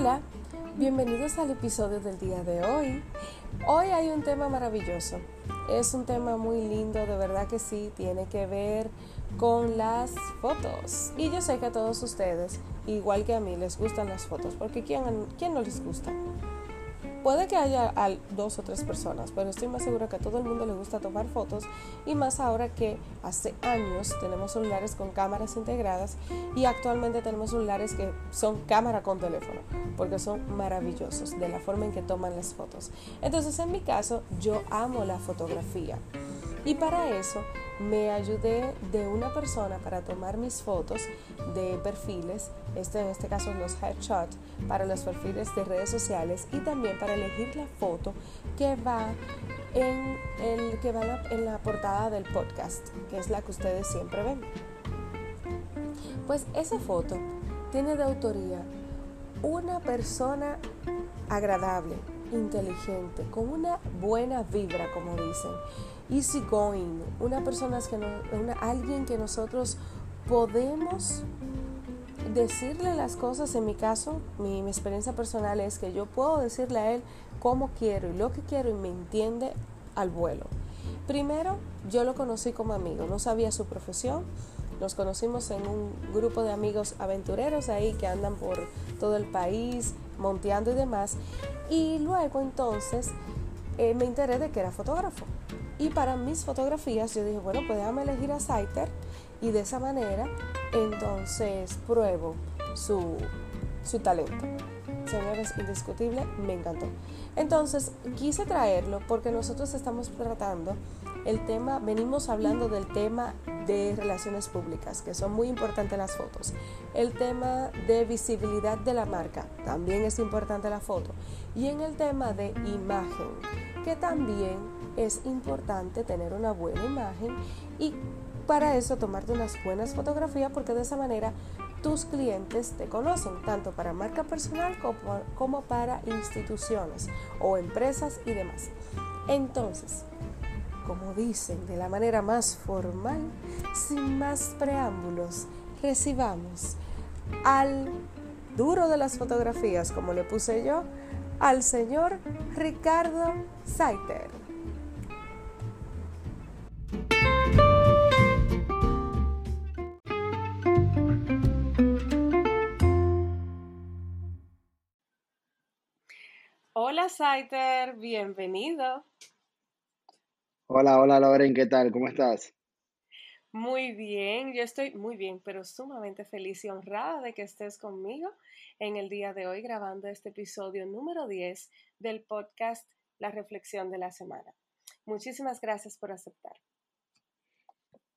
Hola, bienvenidos al episodio del día de hoy. Hoy hay un tema maravilloso. Es un tema muy lindo, de verdad que sí, tiene que ver con las fotos. Y yo sé que a todos ustedes, igual que a mí, les gustan las fotos, porque ¿quién, quién no les gusta? Puede que haya dos o tres personas, pero estoy más segura que a todo el mundo le gusta tomar fotos y más ahora que hace años tenemos celulares con cámaras integradas y actualmente tenemos celulares que son cámara con teléfono, porque son maravillosos de la forma en que toman las fotos. Entonces, en mi caso, yo amo la fotografía. Y para eso me ayudé de una persona para tomar mis fotos de perfiles, este, en este caso los headshots, para los perfiles de redes sociales y también para elegir la foto que va en, el, que va la portada del podcast, que es la que ustedes siempre ven. Pues esa foto tiene de autoría una persona agradable, inteligente, con una buena vibra, como dicen easy going, una persona que alguien que nosotros podemos decirle las cosas, en mi caso, mi, experiencia personal es que yo puedo decirle a él cómo quiero y lo que quiero y me entiende al vuelo. Primero, yo lo conocí como amigo, no sabía su profesión, nos conocimos en un grupo de amigos aventureros ahí que andan por todo el país, monteando y demás, y luego entonces eh, me enteré de que era fotógrafo. Y para mis fotografías yo dije, bueno, pues déjame elegir a Saiter y de esa manera entonces pruebo su, su talento. Señores, indiscutible, me encantó. Entonces quise traerlo porque nosotros estamos tratando el tema, venimos hablando del tema de relaciones públicas, que son muy importantes las fotos. El tema de visibilidad de la marca, también es importante la foto. Y en el tema de imagen, que también es importante tener una buena imagen y para eso tomarte unas buenas fotografías porque de esa manera tus clientes te conocen, tanto para marca personal como, para instituciones o empresas y demás. Entonces, como dicen de la manera más formal, sin más preámbulos, recibamos al duro de las fotografías, como le puse yo, al señor Ricardo Saiter. Hola Saiter, bienvenido. Hola, hola Loren, ¿qué tal? ¿Cómo estás? Muy bien, yo estoy muy bien, pero sumamente feliz y honrada de que estés conmigo en el día de hoy grabando este episodio número 10 del podcast La Reflexión de la Semana. Muchísimas gracias por aceptar.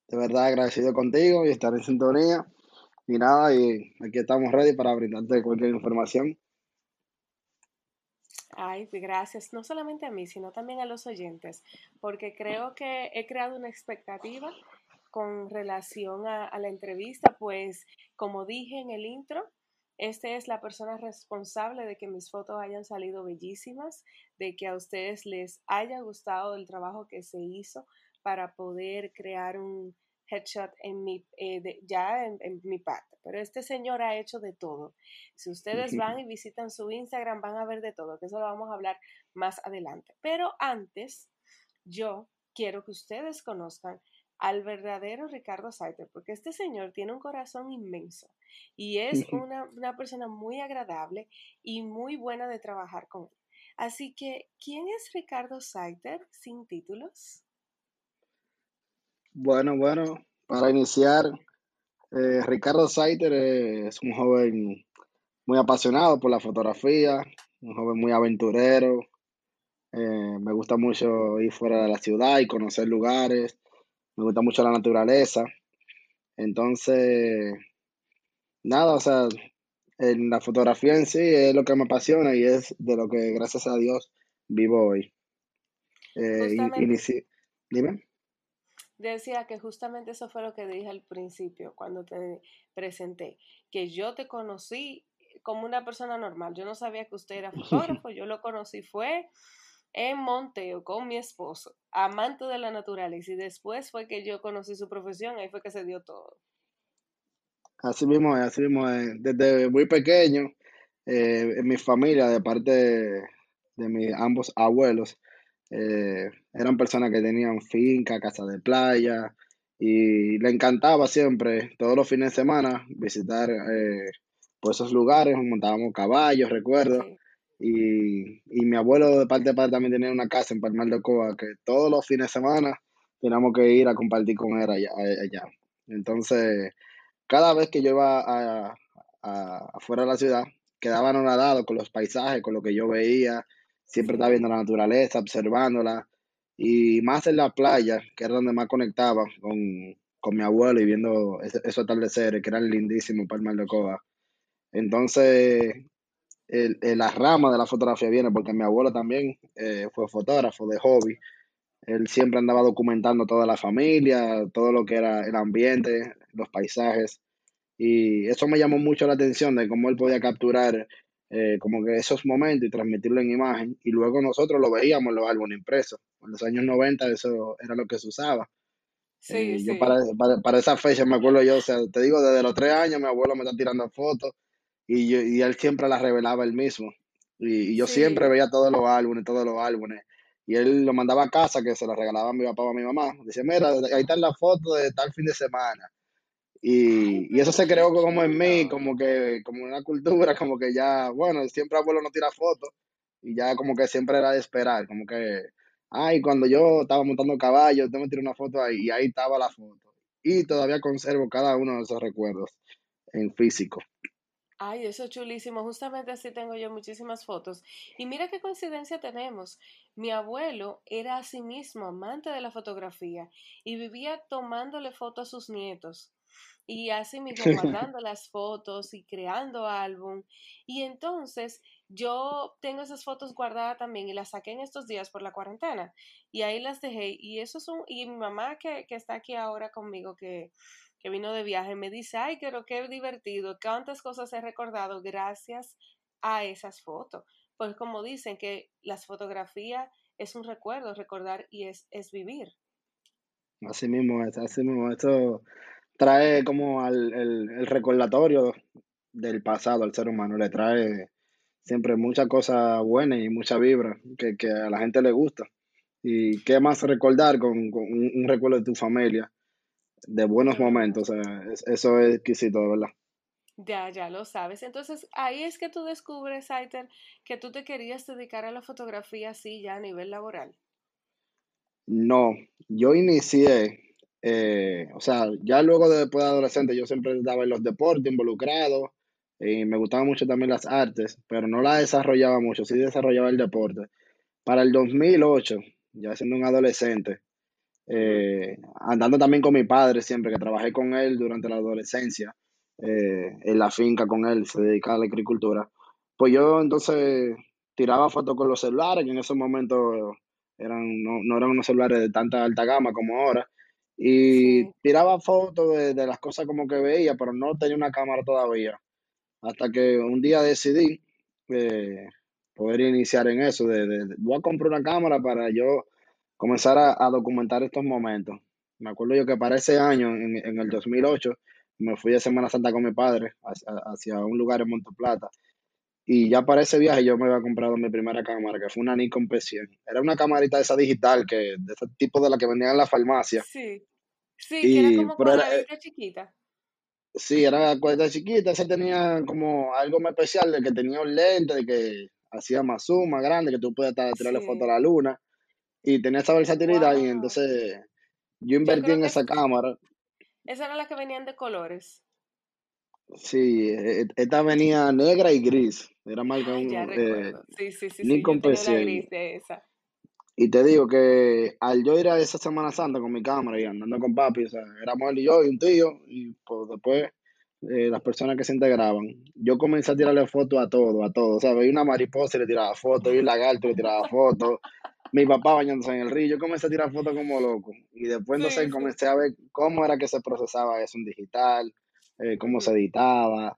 De verdad agradecido contigo y estar en sintonía. Y nada, y aquí estamos ready para brindarte cualquier información Ay, pues, gracias, no solamente a mí, sino también a los oyentes, porque creo que he creado una expectativa con relación a, la entrevista, pues como dije en el intro, esta es la persona responsable de que mis fotos hayan salido bellísimas, de que a ustedes les haya gustado el trabajo que se hizo para poder crear un, headshot en mi, eh, ya en, mi parte. Pero este señor ha hecho de todo. Si ustedes van y visitan su Instagram, van a ver de todo, que eso lo vamos a hablar más adelante. Pero antes, yo quiero que ustedes conozcan al verdadero Ricardo Saiter, porque este señor tiene un corazón inmenso y es una, una persona muy agradable y muy buena de trabajar con él. Así que, ¿quién es Ricardo Saiter sin títulos? Bueno, bueno, para iniciar, eh, Ricardo Saiter es un joven muy apasionado por la fotografía, un joven muy aventurero. Eh, me gusta mucho ir fuera de la ciudad y conocer lugares. Me gusta mucho la naturaleza. Entonces, nada, o sea, en la fotografía en sí es lo que me apasiona y es de lo que, gracias a Dios, vivo hoy. Eh, Dime decía que justamente eso fue lo que dije al principio cuando te presenté, que yo te conocí como una persona normal. Yo no sabía que usted era fotógrafo, yo lo conocí fue en Monteo con mi esposo, amante de la naturaleza, y después fue que yo conocí su profesión, ahí fue que se dio todo. Así mismo así mismo Desde muy pequeño eh, en mi familia, de parte de, de mis ambos abuelos, eh, eran personas que tenían finca, casa de playa, y le encantaba siempre, todos los fines de semana, visitar eh, por esos lugares, montábamos caballos, recuerdo, y, y mi abuelo de parte de padre también tenía una casa en Palmar de Coa que todos los fines de semana teníamos que ir a compartir con él allá. allá. Entonces, cada vez que yo iba a, a- afuera de la ciudad, quedaba anonadado con los paisajes, con lo que yo veía, siempre estaba viendo la naturaleza, observándola, y más en la playa, que era donde más conectaba con, con mi abuelo y viendo esos atardeceres que eran lindísimos Palmar de Coa. Entonces, el, el- la rama de la fotografía viene porque mi abuelo también eh, fue fotógrafo de hobby. Él siempre andaba documentando toda la familia, todo lo que era el ambiente, los paisajes. Y eso me llamó mucho la atención de cómo él podía capturar eh, como que esos momentos y transmitirlo en imagen. Y luego nosotros lo veíamos en los álbumes impresos. En los años 90 eso era lo que se usaba. sí, Eh, yo para, para, para esa fecha me acuerdo yo, o sea, te digo, desde los tres años mi abuelo me está tirando fotos y, yo, y él siempre las revelaba él mismo. Y, y yo siempre veía todos los álbumes, todos los álbumes. Y él lo mandaba a casa, que se las regalaba a mi papá o a mi mamá. Decía, mira, ahí están las fotos de tal fin de semana. Y, y eso se creó como en mí, como que, como una cultura, como que ya, bueno, siempre abuelo no tira fotos. Y ya como que siempre era de esperar, como que, ay, cuando yo estaba montando caballo, tengo que tirar una foto ahí, y ahí estaba la foto. Y todavía conservo cada uno de esos recuerdos en físico. Ay, eso es chulísimo. Justamente así tengo yo muchísimas fotos. Y mira qué coincidencia tenemos. Mi abuelo era asimismo amante de la fotografía y vivía tomándole fotos a sus nietos. Y así mismo guardando las fotos y creando álbum. Y entonces yo tengo esas fotos guardadas también y las saqué en estos días por la cuarentena. Y ahí las dejé. Y eso es un, y mi mamá que, que está aquí ahora conmigo, que, que vino de viaje, me dice, ay, pero qué divertido, cuántas cosas he recordado gracias a esas fotos. Pues como dicen que las fotografías es un recuerdo, recordar y es, es vivir. Así mismo es, así mismo. Esto trae como al, el, el recordatorio del pasado al ser humano, le trae siempre muchas cosas buenas y mucha vibra que, que a la gente le gusta. Y qué más recordar con, con un, un recuerdo de tu familia, de buenos momentos, o sea, es- eso es exquisito, de verdad. Ya, ya lo sabes. Entonces, ahí es que tú descubres, Aiter, que tú te querías dedicar a la fotografía así ya a nivel laboral. No, yo inicié, eh, o sea, ya luego de después de adolescente, yo siempre estaba en los deportes involucrados y me gustaban mucho también las artes, pero no la desarrollaba mucho, sí desarrollaba el deporte. Para el 2008, ya siendo un adolescente, eh, andando también con mi padre siempre, que trabajé con él durante la adolescencia, eh, en la finca con él, se dedicaba a la agricultura, pues yo entonces tiraba fotos con los celulares, que en esos momentos eran, no, no eran unos celulares de tanta alta gama como ahora, y Sí. tiraba fotos de, de las cosas como que veía, pero no tenía una cámara todavía. Hasta que un día decidí eh, poder iniciar en eso, de, voy a comprar una cámara para yo comenzar a, a documentar estos momentos. Me acuerdo yo que para ese año, en, en el 2008, me fui de Semana Santa con mi padre hacia, hacia un lugar en Monte Plata. Y ya para ese viaje yo me había comprado mi primera cámara, que fue una Nikon P100. Era una camarita esa digital, que, de ese tipo de la que vendían en la farmacia. Sí. Sí, que era como era, cuadradita chiquita. Sí, era cuesta chiquita, ese tenía como algo más especial de que tenía un lente, de que hacía más zoom, más grande, que tú ta- tirarle foto a la luna y tenía esa versatilidad y entonces yo invertí en esa cámara. esas eran las que venían de colores. Sí, e- esta venía negra y gris, era marca un, eh. Sí, sí, sí, sí. Yo Nikon tenía una P100. gris de esa. Y te digo que al yo ir a esa Semana Santa con mi cámara y andando con papi, o sea, éramos él y yo y un tío, y pues después eh, las personas que se integraban, yo comencé a tirarle fotos a todo, a todo. O sea, veía una mariposa y le tiraba fotos, veía un lagarto y le tiraba fotos, mi papá bañándose en el río, yo comencé a tirar fotos como loco. Y después entonces Sí, sí. comencé a ver cómo era que se procesaba eso en digital, eh, cómo se editaba.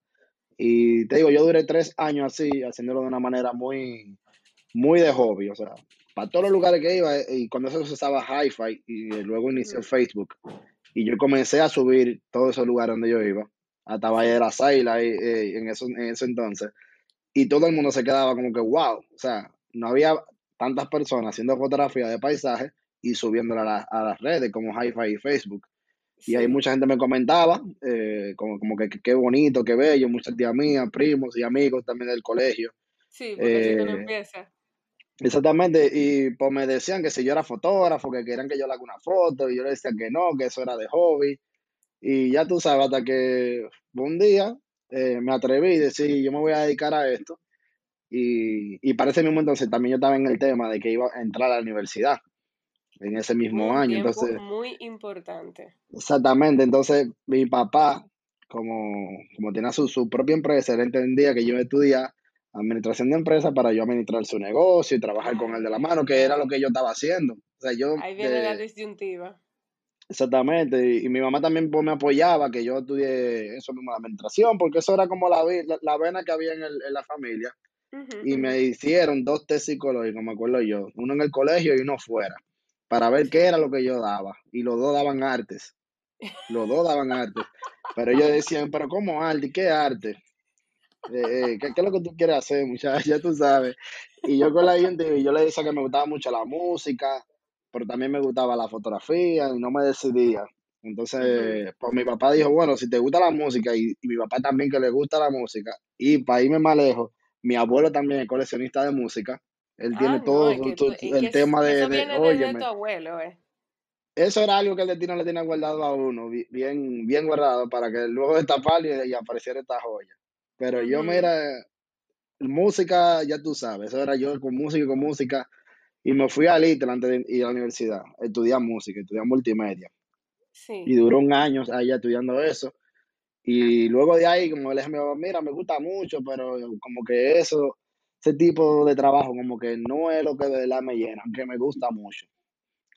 Y te digo, yo duré tres años así, haciéndolo de una manera muy muy de hobby, o sea, para todos los lugares que iba, eh, y cuando eso se usaba Hi-Fi, y eh, luego inició Facebook, y yo comencé a subir todos esos lugares donde yo iba, hasta Valle de la Saila, y, eh, en, eso, en ese entonces, y todo el mundo se quedaba como que, wow, o sea, no había tantas personas haciendo fotografías de paisajes y subiéndolas a, las redes como Hi-Fi y Facebook. Y ahí mucha gente me comentaba, eh, como, como que qué bonito, qué bello, muchas tías mías, primos y amigos también del colegio. Sí, porque Eh, no empieza. Exactamente, y pues me decían que si yo era fotógrafo, que querían que yo le haga una foto, y yo le decía que no, que eso era de hobby. Y ya tú sabes, hasta que un día eh, me atreví y decir, yo me voy a dedicar a esto. Y, y para ese mismo entonces también yo estaba en el tema de que iba a entrar a la universidad en ese mismo Un año. Entonces, muy importante. exactamente, entonces mi papá, como, como tenía su, su propia empresa, él entendía que yo iba a estudiar administración de empresas para yo administrar su negocio y trabajar con él de la mano, que era lo que yo estaba haciendo. O sea, yo Ahí viene la disyuntiva. Exactamente, y, y mi mamá también pues, me apoyaba que yo estudié eso mismo, la administración, porque eso era como la, vi- la, la vena que había en, el- en la familia. Y me hicieron dos test psicológicos, me acuerdo yo, uno en el colegio y uno fuera, para ver qué era lo que yo daba. Y los dos daban artes, los dos daban artes. Pero ellos decían, pero ¿cómo arte? ¿Qué arte? Eh, eh, ¿qué, qué es lo que tú quieres hacer, muchacha? Ya tú sabes. Y yo con la gente, yo le decía que me gustaba mucho la música, pero también me gustaba la fotografía y no me decidía. Entonces, pues mi papá dijo, bueno, si te gusta la música y, y mi papá también que le gusta la música, y para irme más lejos, mi abuelo también es coleccionista de música. Él Ah, tiene no, todo es que es el tema de, eso de, viene óyeme, tu abuelo, eh. eso era algo que el destino le tenía guardado a uno, bi- bien, bien guardado, para que luego destaparlo y, y apareciera esta joya. Pero yo, Ujú. mira, música, ya tú sabes, eso era yo con música y con música. Y me fui a Little antes de ir a la universidad, estudiar música, estudiar multimedia. Y Sí. duró un año ahí estudiando eso. Y luego de ahí, como le dije a mi papá, mira, me gusta mucho, pero como que eso, ese tipo de trabajo, como que no es lo que de verdad me llena, aunque me gusta mucho.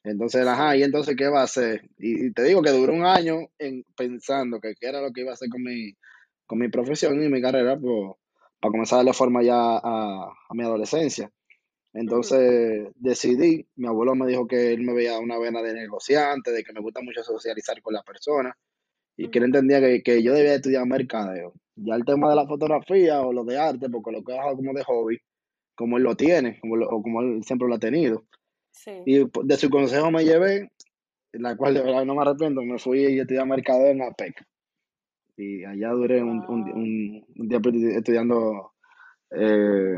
Entonces, ajá, y entonces, ¿qué va a hacer? Y, te digo que duró un año en, pensando que qué era lo que iba a hacer con mi, con mi profesión y mi carrera, pues, para comenzar a darle forma ya a, mi adolescencia. Entonces decidí, mi abuelo me dijo que él me veía una vena de negociante, de que me gusta mucho socializar con las personas y que él entendía que, que yo debía estudiar mercadeo. Ya el tema de la fotografía o lo de arte, porque lo que hago como de hobby, como él lo tiene, como lo- o como él siempre lo ha tenido. Sí. Y de su consejo me llevé, la cual de verdad no me arrepiento, me fui y estudié mercadeo en APEC. Y allá duré un, un, un, un tiempo estudiando eh,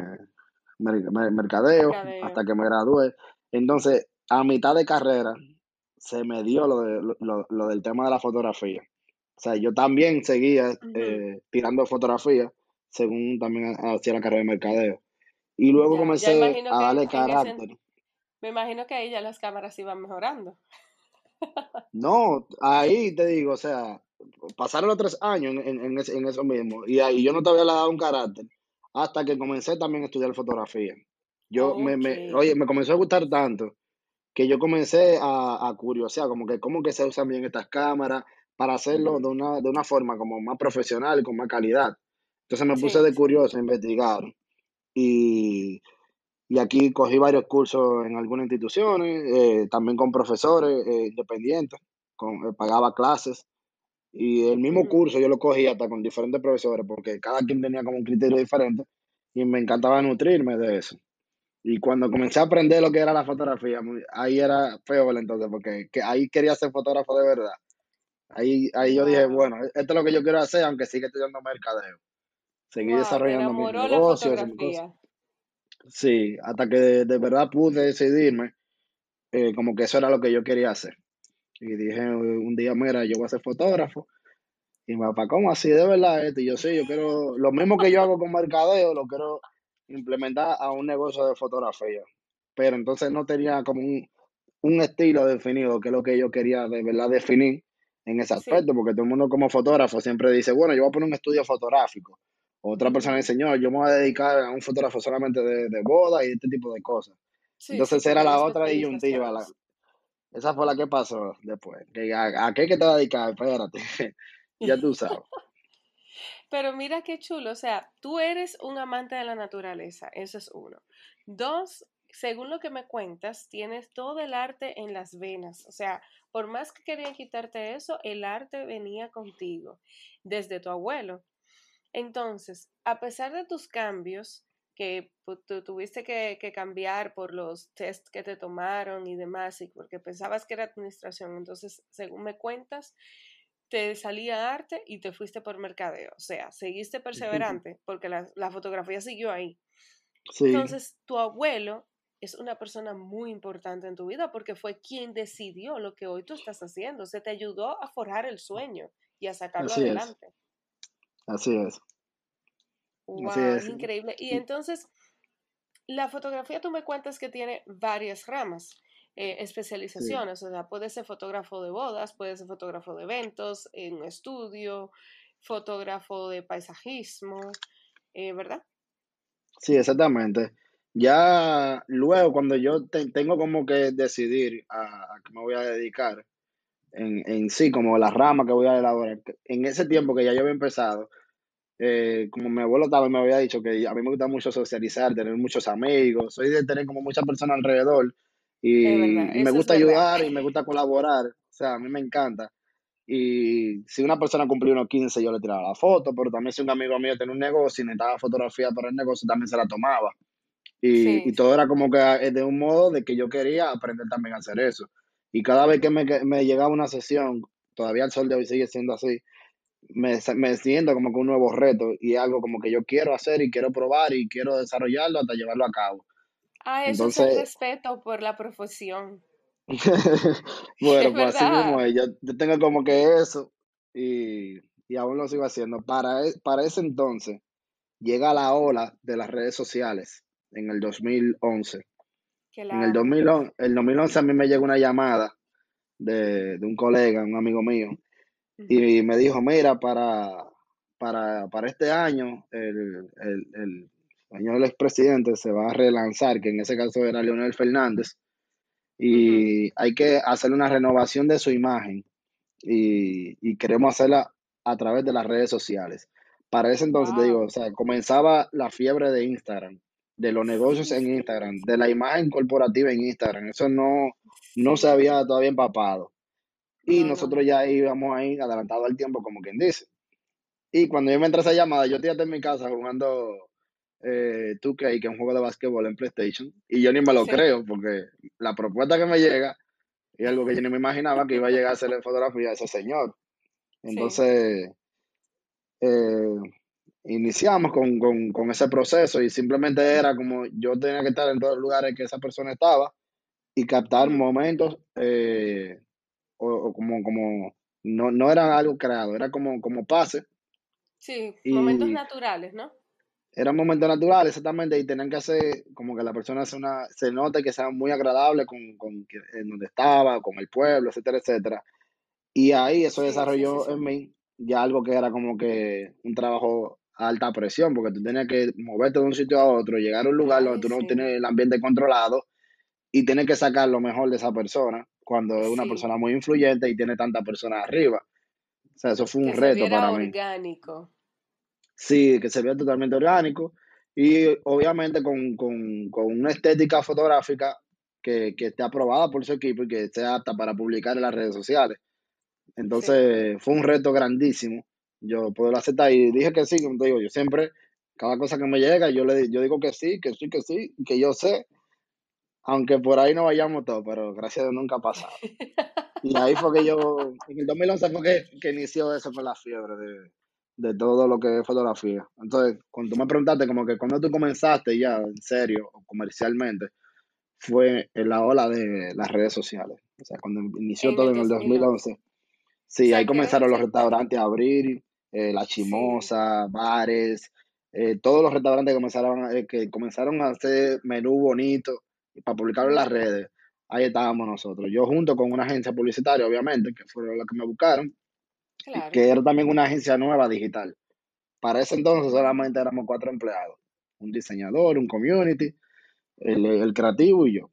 mer- mer- mercadeo hasta que me gradué. Entonces, a mitad de carrera, se me dio lo, de, lo- lo del tema de la fotografía. O sea, yo también seguía eh, tirando fotografía, según también hacía la carrera de mercadeo. Y luego Ya, comencé a darle ese, carácter. me imagino que ahí ya las cámaras iban mejorando. No, ahí te digo, o sea, pasaron los tres años en, en, en ese- en eso mismo. Y ahí yo no te había dado un carácter hasta que comencé también a estudiar fotografía. Yo me, me, oye, me comenzó a gustar tanto que yo comencé a, a curiosear, como que cómo que se usan bien estas cámaras para hacerlo de una, de una forma como más profesional con más calidad. Entonces me puse Sí, de curioso a investigar y, y aquí cogí varios cursos en algunas instituciones, eh, también con profesores eh, independientes, con, eh, pagaba clases y el mismo curso yo lo cogí hasta con diferentes profesores porque cada quien tenía como un criterio diferente y me encantaba nutrirme de eso. Y cuando comencé a aprender lo que era la fotografía, ahí era peor entonces, porque que ahí quería ser fotógrafo de verdad. Ahí, ahí yo dije, bueno, esto es lo que yo quiero hacer, aunque siga estudiando mercadeo. Seguí Wow, desarrollando mis negocios mis cosas. Sí, hasta que de, de verdad pude decidirme, eh, como que eso era lo que yo quería hacer. Y dije un día, mira, yo voy a ser fotógrafo. Y mi papá, ¿cómo así? ¿De verdad esto? Y yo, sí, yo quiero, lo mismo que yo hago con mercadeo, lo quiero implementar a un negocio de fotografía. Pero entonces no tenía como un, un estilo definido, que es lo que yo quería de verdad definir en ese Sí. aspecto, porque todo el mundo como fotógrafo siempre dice, bueno, yo voy a poner un estudio fotográfico. Otra persona dice, no, yo me voy a dedicar a un fotógrafo solamente de, de boda y este tipo de cosas. Sí, sí, Entonces era la otra disyuntiva, la- esa fue la que pasó después. Que a, ¿A qué que te vas a dedicar? Espérate, ya tú sabes. Pero mira qué chulo, o sea, tú eres un amante de la naturaleza, eso es uno. Dos, según lo que me cuentas, tienes todo el arte en las venas, o sea, por más que querían quitarte eso, el arte venía contigo, desde tu abuelo. Entonces, a pesar de tus cambios, que tú tuviste que, cambiar por los test que te tomaron y demás, y porque pensabas que era administración, entonces, según me cuentas, te salía arte y te fuiste por mercadeo. O sea, seguiste perseverante porque la, fotografía siguió ahí. Entonces, tu abuelo es una persona muy importante en tu vida porque fue quien decidió lo que hoy tú estás haciendo. Se te ayudó a forjar el sueño y a sacarlo adelante. Así es. Wow, es. increíble. Y entonces, la fotografía tú me cuentas que tiene varias ramas, eh, especializaciones, o sea, puede ser fotógrafo de bodas, puede ser fotógrafo de eventos, en estudio, fotógrafo de paisajismo, eh, ¿verdad? Sí, exactamente. Ya luego, cuando yo tengo como que decidir a, a qué me voy a dedicar, en, en sí, como la rama que voy a elaborar, en ese tiempo que ya yo había empezado, eh, como mi abuelo también me había dicho que a mí me gusta mucho socializar, tener muchos amigos, soy de tener como muchas personas alrededor y, me gusta ayudar y me gusta colaborar, o sea, a mí me encanta. Y si una persona cumplió unos 15, yo le tiraba la foto, pero también si un amigo mío tenía un negocio y necesitaba fotografía para el negocio, también se la tomaba. Y, y todo era como que eh, de un modo de que yo quería aprender también a hacer eso. Y cada vez que me, me llegaba una sesión, todavía el sol de hoy sigue siendo así, me, me siento como que un nuevo reto y algo como que yo quiero hacer y quiero probar y quiero desarrollarlo hasta llevarlo a cabo. Ah, eso es el respeto por la profesión. bueno, pues así mismo Yo, yo, tengo como que eso y, y aún lo sigo haciendo. Para, e, para ese entonces llega la ola de las redes sociales en el 2011. En el 2011, el 2011 a mí me llegó una llamada de, de un colega, un amigo mío, y me dijo, mira, para, para, para este año el, el, el señor expresidente se va a relanzar, que en ese caso era Leonel Fernández, y hay que hacer una renovación de su imagen y, y, queremos hacerla a través de las redes sociales. Para ese entonces, te digo, o sea, comenzaba la fiebre de Instagram, de los negocios en Instagram, de la imagen corporativa en Instagram. Eso no, no se había todavía empapado. Y nosotros ya íbamos ahí adelantado al tiempo, como quien dice. Y cuando yo me entré esa llamada, yo estoy en mi casa jugando eh, 2K, que es un juego de básquetbol en PlayStation, y yo ni me lo creo, porque la propuesta que me llega es algo que yo ni me imaginaba que iba a llegar a hacerle fotografía a ese señor. Entonces, eh, iniciamos con, con, con, ese proceso y simplemente era como yo tenía que estar en todos los lugares que esa persona estaba y captar momentos eh, o, como, como no, no era algo creado, era como, como pase. Sí, momentos naturales, ¿no? Eran momentos naturales, exactamente, y tenían que hacer como que la persona se, una, se note que sea muy agradable con, con en donde estaba, con el pueblo, etcétera, etcétera. Y ahí eso desarrolló en mí ya algo que era como que un trabajo alta presión, porque tú tenías que moverte de un sitio a otro, llegar a un lugar donde tú no tienes el ambiente controlado y tienes que sacar lo mejor de esa persona cuando es una persona muy influyente y tiene tantas personas arriba. O sea, eso fue un reto para mí. orgánico. Sí, que se vea totalmente orgánico y obviamente con, con, con una estética fotográfica que, que, esté aprobada por su equipo y que esté apta para publicar en las redes sociales. Entonces fue un reto grandísimo. Yo puedo aceptar y dije que sí, como te digo, yo siempre, cada cosa que me llega, yo le yo digo que sí, que sí, que sí, que yo sé aunque por ahí no vayamos todos, pero gracias a Dios nunca ha pasado. Y ahí fue que yo, en el 2011 fue que, que inició eso fue la fiebre de, de todo lo que es fotografía. Entonces, cuando tú me preguntaste como que cuando tú comenzaste ya, en serio, o comercialmente, fue en la ola de las redes sociales. O sea, cuando inició todo en el 2011. Sí, ahí comenzaron los restaurantes a abrir, eh, la chimosa, bares, eh, todos los restaurantes comenzaron, eh, que comenzaron a hacer menú bonito para publicarlo en las redes, ahí estábamos nosotros. Yo junto con una agencia publicitaria, obviamente, que fueron las que me buscaron, que era también una agencia nueva digital. Para ese entonces solamente éramos cuatro empleados, un diseñador, un community, el, creativo y yo.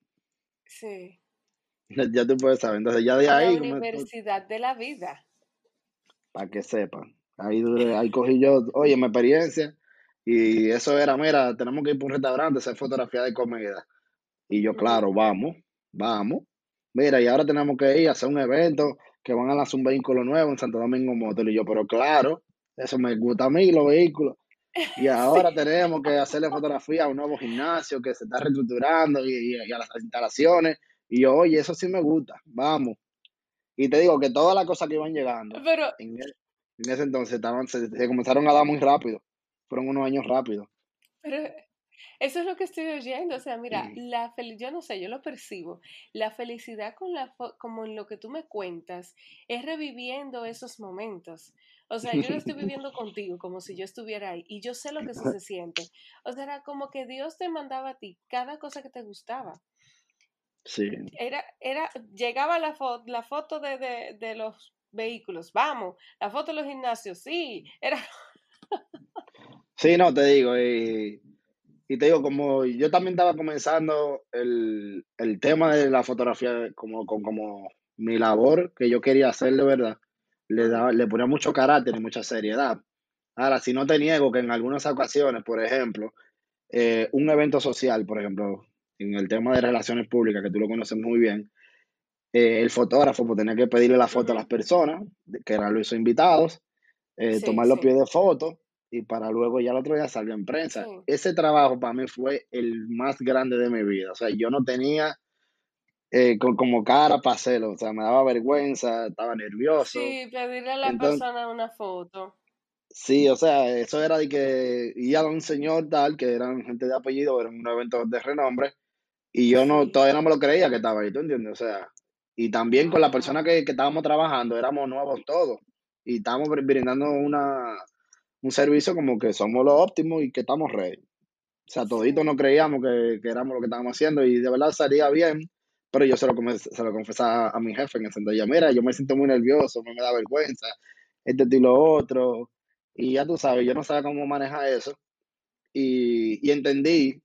Sí. Ya tú puedes saber. Entonces ya de ahí... La universidad de la vida. Para que sepan. Ahí, ahí cogí yo, oye, mi experiencia. Y eso era, mira, tenemos que ir por un restaurante, hacer fotografía de comida. Y yo, claro, vamos, vamos. Mira, y ahora tenemos que ir a hacer un evento que van a lanzar un vehículo nuevo en Santo Domingo Motor. Y yo, pero claro, Eso me gusta a mí, los vehículos. Y ahora tenemos que hacerle fotografía a un nuevo gimnasio que se está reestructurando y, a las instalaciones. Y yo, oye, eso sí me gusta, vamos. Y te digo que todas las cosas que iban llegando Pero, en, ese entonces estaban, se, comenzaron a dar muy rápido. Fueron unos años rápidos. Pero eso es lo que estoy oyendo. O sea, mira, la yo no sé, yo lo percibo. La felicidad con la como en lo que tú me cuentas es reviviendo esos momentos. O sea, yo lo estoy viviendo contigo como si yo estuviera ahí y yo sé lo que eso se siente. O sea, era como que Dios te mandaba a ti cada cosa que te gustaba. Sí. Era, era, llegaba la, foto la foto de, de, de los vehículos, vamos, la foto de los gimnasios, sí, era... sí, no, te digo, y y te digo, como yo también estaba comenzando el, tema de la fotografía como, como, mi labor que yo quería hacer de verdad, le, daba, le ponía mucho carácter y mucha seriedad. Ahora, si no te niego que en algunas ocasiones, por ejemplo, eh, un evento social, por ejemplo, en el tema de relaciones públicas, que tú lo conoces muy bien, eh, el fotógrafo pues, tenía que pedirle la foto a las personas, que eran los invitados, eh, tomar los pies de foto y para luego ya el otro día salió en prensa. Ese trabajo para mí fue el más grande de mi vida. O sea, yo no tenía eh, como cara para hacerlo. O sea, me daba vergüenza, estaba nervioso. Sí, pedirle a la persona una foto. Sí, o sea, eso era de que iba a un señor tal, que eran gente de apellido, era un evento de renombre, y yo no, todavía no me lo creía que estaba ahí, ¿tú entiendes? O sea, y también con la persona que, que estábamos trabajando, éramos nuevos todos, y estábamos brindando una, un servicio como que somos los óptimos y que estamos ready. O sea, toditos no creíamos que, que, éramos lo que estábamos haciendo y de verdad salía bien, pero yo se lo, se lo confesaba a mi jefe en ese entonces. Mira, yo me siento muy nervioso, me, da vergüenza, este y lo otro. Y ya tú sabes, yo no sabía cómo manejar eso. Y, y entendí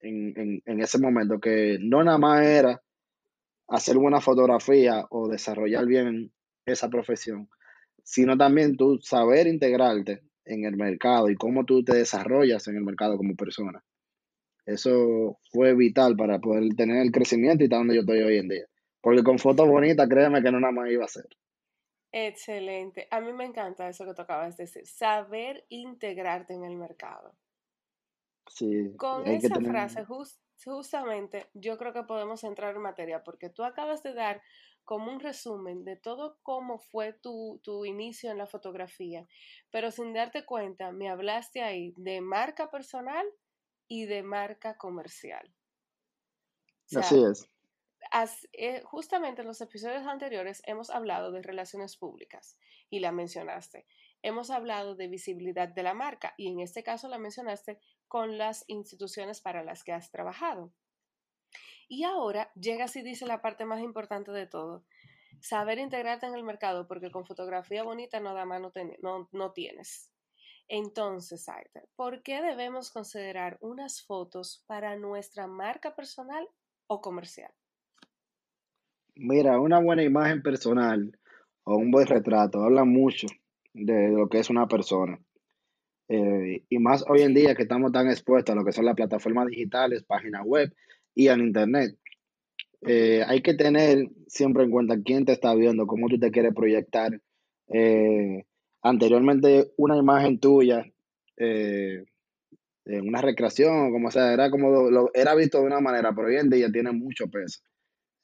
en, en, en ese momento que no nada más era hacer buena fotografía o desarrollar bien esa profesión, sino también tú saber integrarte en el mercado y cómo tú te desarrollas en el mercado como persona. Eso fue vital para poder tener el crecimiento y estar donde yo estoy hoy en día. Porque con fotos bonitas, créeme que no nada más iba a ser. Excelente. A mí me encanta eso que tú acabas de decir, saber integrarte en el mercado. Sí. Con esa frase, justamente, yo creo que podemos entrar en materia, porque tú acabas de dar como un resumen de todo cómo fue tu, inicio en la fotografía, pero sin darte cuenta, me hablaste ahí de marca personal y de marca comercial. Así es. Eh, justamente en los episodios anteriores hemos hablado de relaciones públicas y la mencionaste. Hemos hablado de visibilidad de la marca y en este caso la mencionaste con las instituciones para las que has trabajado. Y ahora llegas y dice la parte más importante de todo, saber integrarte en el mercado, porque con fotografía bonita nada más no, no, tienes. Entonces, Aida, ¿por qué debemos considerar unas fotos para nuestra marca personal o comercial? Mira, una buena imagen personal o un buen retrato habla mucho de lo que es una persona. Eh, y más hoy en día que estamos tan expuestos a lo que son las plataformas digitales, páginas web y en Internet. Eh, hay que tener siempre en cuenta quién te está viendo, cómo tú te quieres proyectar. Eh, anteriormente, una imagen tuya, eh, en una recreación, como sea, era como lo, era visto de una manera, pero hoy en día tiene mucho peso.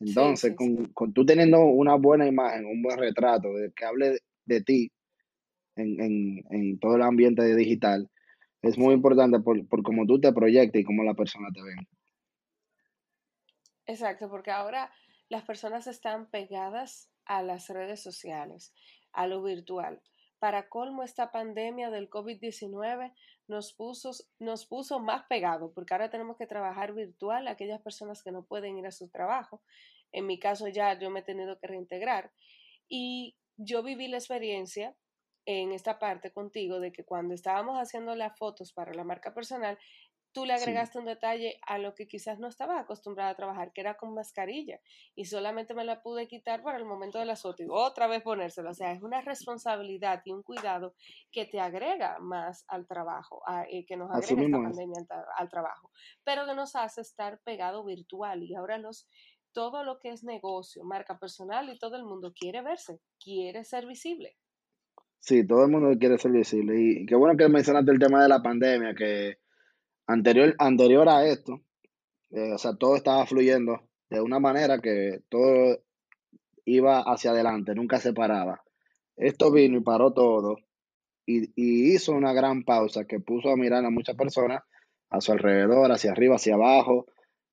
Entonces, Con, tú teniendo una buena imagen, un buen retrato de, que hable de, ti en, todo el ambiente digital, es muy importante por, por cómo tú te proyectas y cómo la persona te ve. Exacto, porque ahora las personas están pegadas a las redes sociales, a lo virtual. Para colmo, esta pandemia del COVID-19 nos puso, nos puso más pegados, porque ahora tenemos que trabajar virtual aquellas personas que no pueden ir a su trabajo. En mi caso ya yo me he tenido que reintegrar. Y yo viví la experiencia en esta parte contigo de que cuando estábamos haciendo las fotos para la marca personal, tú le agregaste un detalle a lo que quizás no estaba acostumbrada a trabajar, que era con mascarilla, y solamente me la pude quitar para el momento de la foto y otra vez ponérsela. O sea, es una responsabilidad y un cuidado que te agrega más al trabajo, eh, que nos agrega esta pandemia al, trabajo, pero que nos hace estar pegado virtual y ahora los todo lo que es negocio, marca personal y todo el mundo quiere verse, quiere ser visible. Sí, todo el mundo quiere ser visible. Y qué bueno que mencionaste el tema de la pandemia, que anterior, anterior a esto, eh, o sea, todo estaba fluyendo de una manera que todo iba hacia adelante, nunca se paraba. Esto vino y paró todo y, y hizo una gran pausa que puso a mirar a muchas personas a su alrededor, hacia arriba, hacia abajo,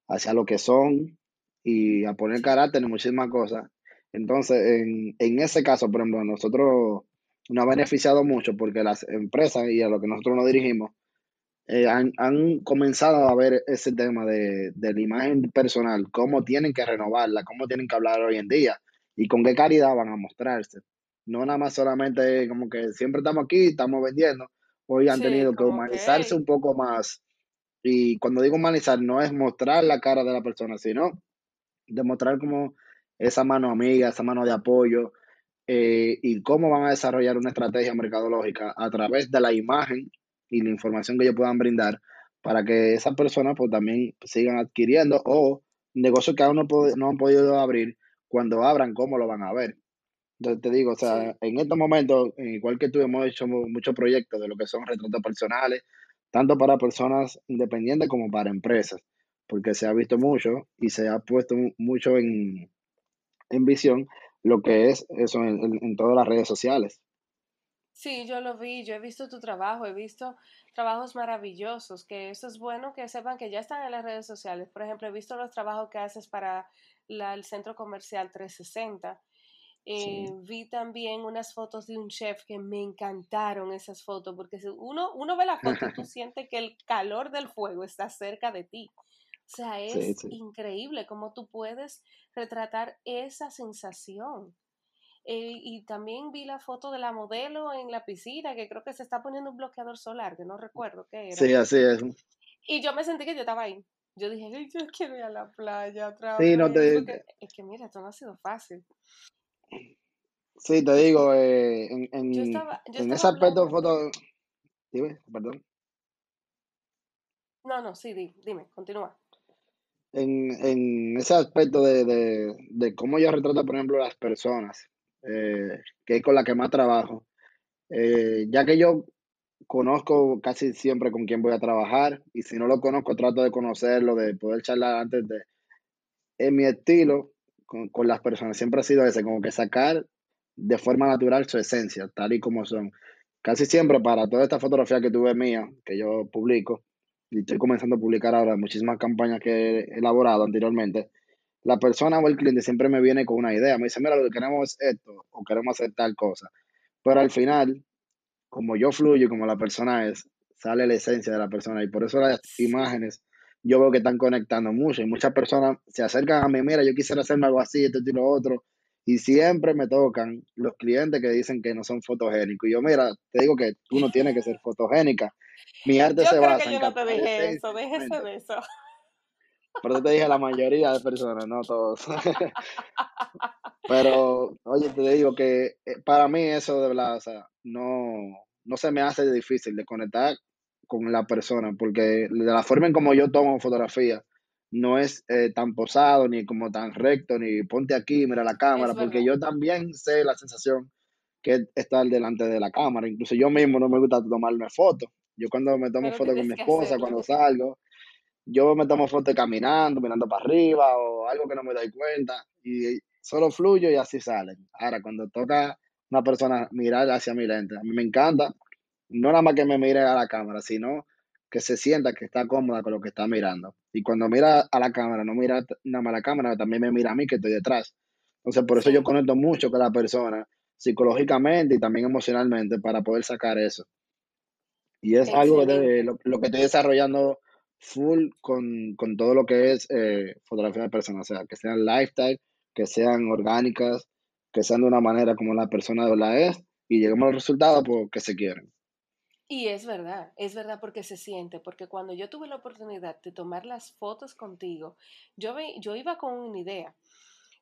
hacia lo que son y a poner carácter en muchísimas cosas. Entonces, en, en ese caso, por ejemplo, nosotros nos ha beneficiado mucho porque las empresas y a lo que nosotros nos dirigimos eh, han, han comenzado a ver ese tema de, de la imagen personal, cómo tienen que renovarla, cómo tienen que hablar hoy en día y con qué calidad van a mostrarse. No nada más solamente como que siempre estamos aquí, estamos vendiendo. Hoy han Sí, tenido que humanizarse que, un poco más. Y cuando digo humanizar, no es mostrar la cara de la persona, sino demostrar como esa mano amiga, esa mano de apoyo, eh, y cómo van a desarrollar una estrategia mercadológica a través de la imagen y la información que ellos puedan brindar para que esas personas pues también sigan adquiriendo o negocios que aún no, han podido abrir, cuando abran, cómo lo van a ver. Entonces te digo, o sea, sí, en estos momentos, igual que tú, hemos hecho mu- muchos proyectos de lo que son retratos personales, tanto para personas independientes como para empresas, porque se ha visto mucho y se ha puesto mu- mucho en, en visión lo que es eso en, en- en todas las redes sociales. sí, yo lo vi, yo he visto tu trabajo, he visto trabajos maravillosos, que eso es bueno que sepan que ya están en las redes sociales. Por ejemplo, he visto los trabajos que haces para la- el Centro Comercial 360. Eh, Sí, vi también unas fotos de un chef que me encantaron esas fotos, porque si uno, uno ve la foto y tú sientes que el calor del fuego está cerca de ti. O sea, es sí. increíble cómo tú puedes retratar esa sensación. Eh, y también vi la foto de la modelo en la piscina, que creo que se está poniendo un bloqueador solar, que no recuerdo qué era. Sí, así es. Y yo me sentí que yo estaba ahí. Yo dije, "Ay, yo quiero ir a la playa otra Sí, no te, porque es que mira, esto no ha sido fácil. sí, te digo, eh, en, yo en, estaba, yo en ese aspecto foto, dime, perdón. No, no, sí, di- dime, continúa. En, en ese aspecto de, de, de cómo yo retrato, por ejemplo, las personas, eh, que es con la que más trabajo, eh, ya que yo conozco casi siempre con quién voy a trabajar y si no lo conozco trato de conocerlo, de poder charlar antes de... En mi estilo con, con las personas siempre ha sido ese, como que sacar de forma natural su esencia, tal y como son. Casi siempre para toda esta fotografía que tuve mía, que yo publico, y estoy comenzando a publicar ahora muchísimas campañas que he elaborado anteriormente, la persona o el cliente siempre me viene con una idea, me dice, mira, lo que queremos es esto, o queremos hacer tal cosa. Pero al final, como yo fluyo y como la persona es, sale la esencia de la persona y por eso las imágenes yo veo que están conectando mucho y muchas personas se acercan a mí, mira, yo quisiera hacerme algo así, esto y lo otro, y siempre me tocan los clientes que dicen que no son fotogénicos. Y yo, mira, te digo que tú no tienes que ser fotogénica. Mi arte yo se creo que basa en yo no te esencia eso, déjese de eso. Por eso te dije la mayoría de personas, no todos. Pero, oye, te digo que eh, para mí eso de verdad, o sea, no, no se me hace difícil de conectar con la persona, porque de la forma en como yo tomo fotografía, no es eh, tan posado, ni como tan recto, ni ponte aquí, mira la cámara, porque yo también sé la sensación que es estar delante de la cámara. Incluso yo mismo no me gusta tomarme fotos. Yo cuando me tomo fotos con mi esposa, cuando salgo, yo me tomo fotos caminando, mirando para arriba o algo que no me doy cuenta y solo fluyo y así salen. Ahora, cuando toca una persona mirar hacia mi lente, a mí me encanta, no nada más que me mire a la cámara, sino que se sienta que está cómoda con lo que está mirando. Y cuando mira a la cámara, no mira nada más a la cámara, también me mira a mí que estoy detrás. Entonces, por eso yo conecto mucho con la persona psicológicamente y también emocionalmente para poder sacar eso. Y es algo de lo, lo que estoy desarrollando full con, con todo lo que es eh, fotografía de personas, o sea, que sean lifestyle, que sean orgánicas, que sean de una manera como la persona verdad es y lleguemos al resultado pues, que se quieren. Y es verdad, es verdad porque se siente, porque cuando yo tuve la oportunidad de tomar las fotos contigo, yo, ve, yo iba con una idea,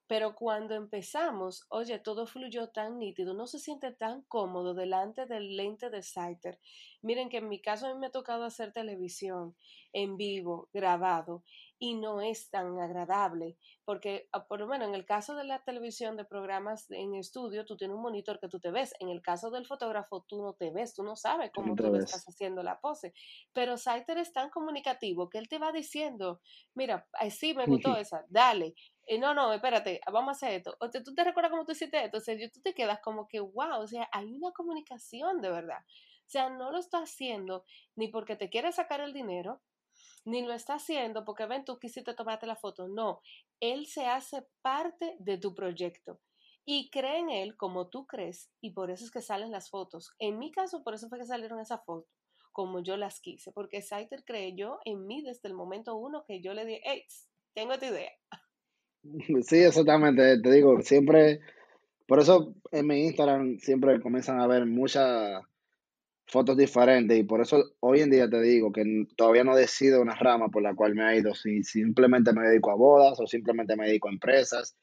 pero cuando empezamos, oye, todo fluyó tan nítido, no se siente tan cómodo delante del lente de Sighter. Miren que en mi caso a mí me ha tocado hacer televisión en vivo, grabado, y no es tan agradable, porque ah, por lo menos en el caso de la televisión, de programas en estudio, tú tienes un monitor que tú te ves. En el caso del fotógrafo, tú no te ves, tú no sabes cómo tú estás haciendo la pose. Pero Saiter es tan comunicativo que él te va diciendo, mira, sí, me gustó esa, dale. Eh, no, no, espérate, vamos a hacer esto. O tú te recuerdas cómo tú hiciste esto. Entonces, tú te quedas como que, wow, o sea, hay una comunicación de verdad. O sea, no lo está haciendo ni porque te quiere sacar el dinero, ni lo está haciendo porque ven, tú quisiste tomarte la foto. No, él se hace parte de tu proyecto y cree en él como tú crees y por eso es que salen las fotos. En mi caso, por eso fue que salieron esas fotos como yo las quise, porque Saiter creyó en mí desde el momento uno que yo le dije, hey, tengo esta idea. Sí, exactamente, te digo, siempre, por eso en mi Instagram siempre comienzan a ver muchas fotos diferentes y por eso hoy en día te digo que todavía no decido una rama por la cual me ha ido, si simplemente me dedico a bodas o simplemente me dedico a empresas.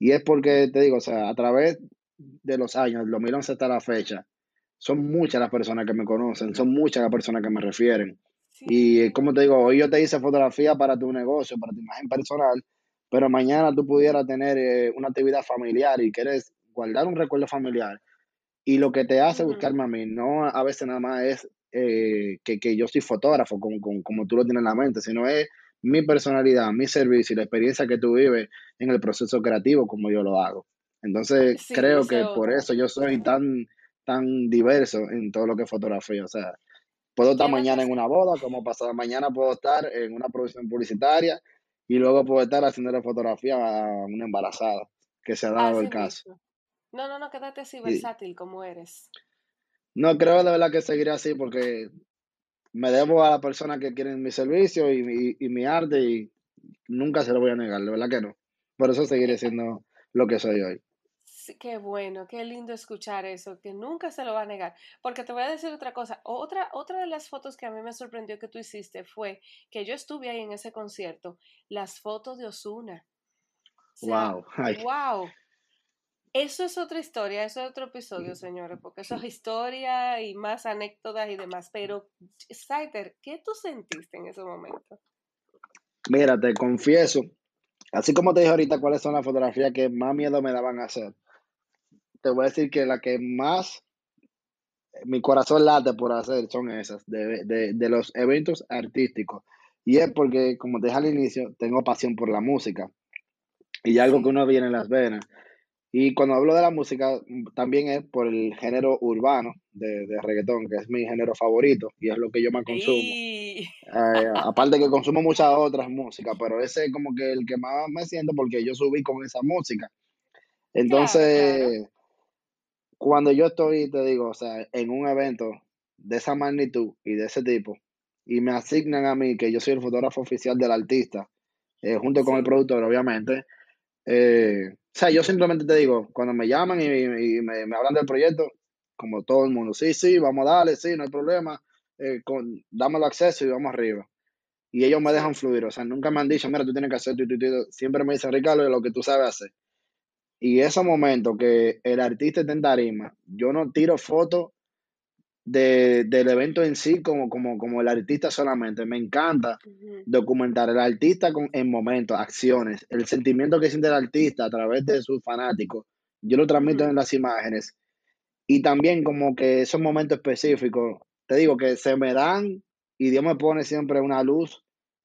Y es porque te digo, o sea, a través de los años, lo 2011 hasta la fecha, son muchas las personas que me conocen, son muchas las personas que me refieren. Y como te digo, hoy yo te hice fotografía para tu negocio, para tu imagen personal, pero mañana tú pudieras tener eh, una actividad familiar y quieres guardar un recuerdo familiar y lo que te hace buscarme a mí, no a veces nada más es eh, que, yo soy fotógrafo, como, como, tú lo tienes en la mente, sino es mi personalidad, mi servicio y la experiencia que tú vives en el proceso creativo como yo lo hago. Entonces, creo que por eso yo soy tan, tan diverso en todo lo que fotografía. O sea, puedo estar mañana en una boda, como pasada mañana puedo estar en una producción publicitaria y luego puedo estar haciendo la fotografía a una embarazada, que se ha dado el caso. No, no, no, quédate así versátil como eres. No, creo de verdad que seguiré así porque me debo a la persona que quieren mi servicio y mi, y mi arte y nunca se lo voy a negar, de verdad que no. Por eso seguiré siendo lo que soy hoy. qué bueno, qué lindo escuchar eso, que nunca se lo va a negar. Porque te voy a decir otra cosa. Otra, otra de las fotos que a mí me sorprendió que tú hiciste fue que yo estuve ahí en ese concierto, las fotos de Osuna. wow. Wow. Eso es otra historia, eso es otro episodio, señores, porque eso es historia y más anécdotas y demás. Pero, Saiter, ¿qué tú sentiste en ese momento? Mira, te confieso, así como te dije ahorita cuáles son las fotografías que más miedo me daban a hacer, te voy a decir que la que más mi corazón late por hacer son esas, de, de los eventos artísticos. Y es porque, como te dije al inicio, tengo pasión por la música. Y algo que uno viene en las venas. Y cuando hablo de la música, también es por el género urbano de, de reggaetón, que es mi género favorito y es lo que yo más consumo. Eh, aparte que consumo muchas otras músicas, pero ese es como que el que más me siento porque yo subí con esa música. Entonces, cuando yo estoy, te digo, o sea, en un evento de esa magnitud y de ese tipo, y me asignan a mí que yo soy el fotógrafo oficial del artista, eh, junto con el productor, obviamente, eh, o sea, yo simplemente te digo, cuando me llaman y, me, hablan del proyecto, como todo el mundo, sí, sí, vamos a darle, sí, no hay problema, eh, con, acceso y vamos arriba. Y ellos me dejan fluir, o sea, nunca me han dicho, mira, tú tienes que hacer, tú, siempre me dicen, Ricardo, lo que tú sabes hacer. Y ese momento que el artista está en tarima, yo no tiro fotos de, del evento en sí como, como, como el artista solamente. Me encanta documentar el artista con, en momentos, acciones, el sentimiento que siente el artista a través de sus fanáticos. Yo lo transmito en las imágenes. Y también como que esos momentos específicos, te digo que se me dan y Dios me pone siempre una luz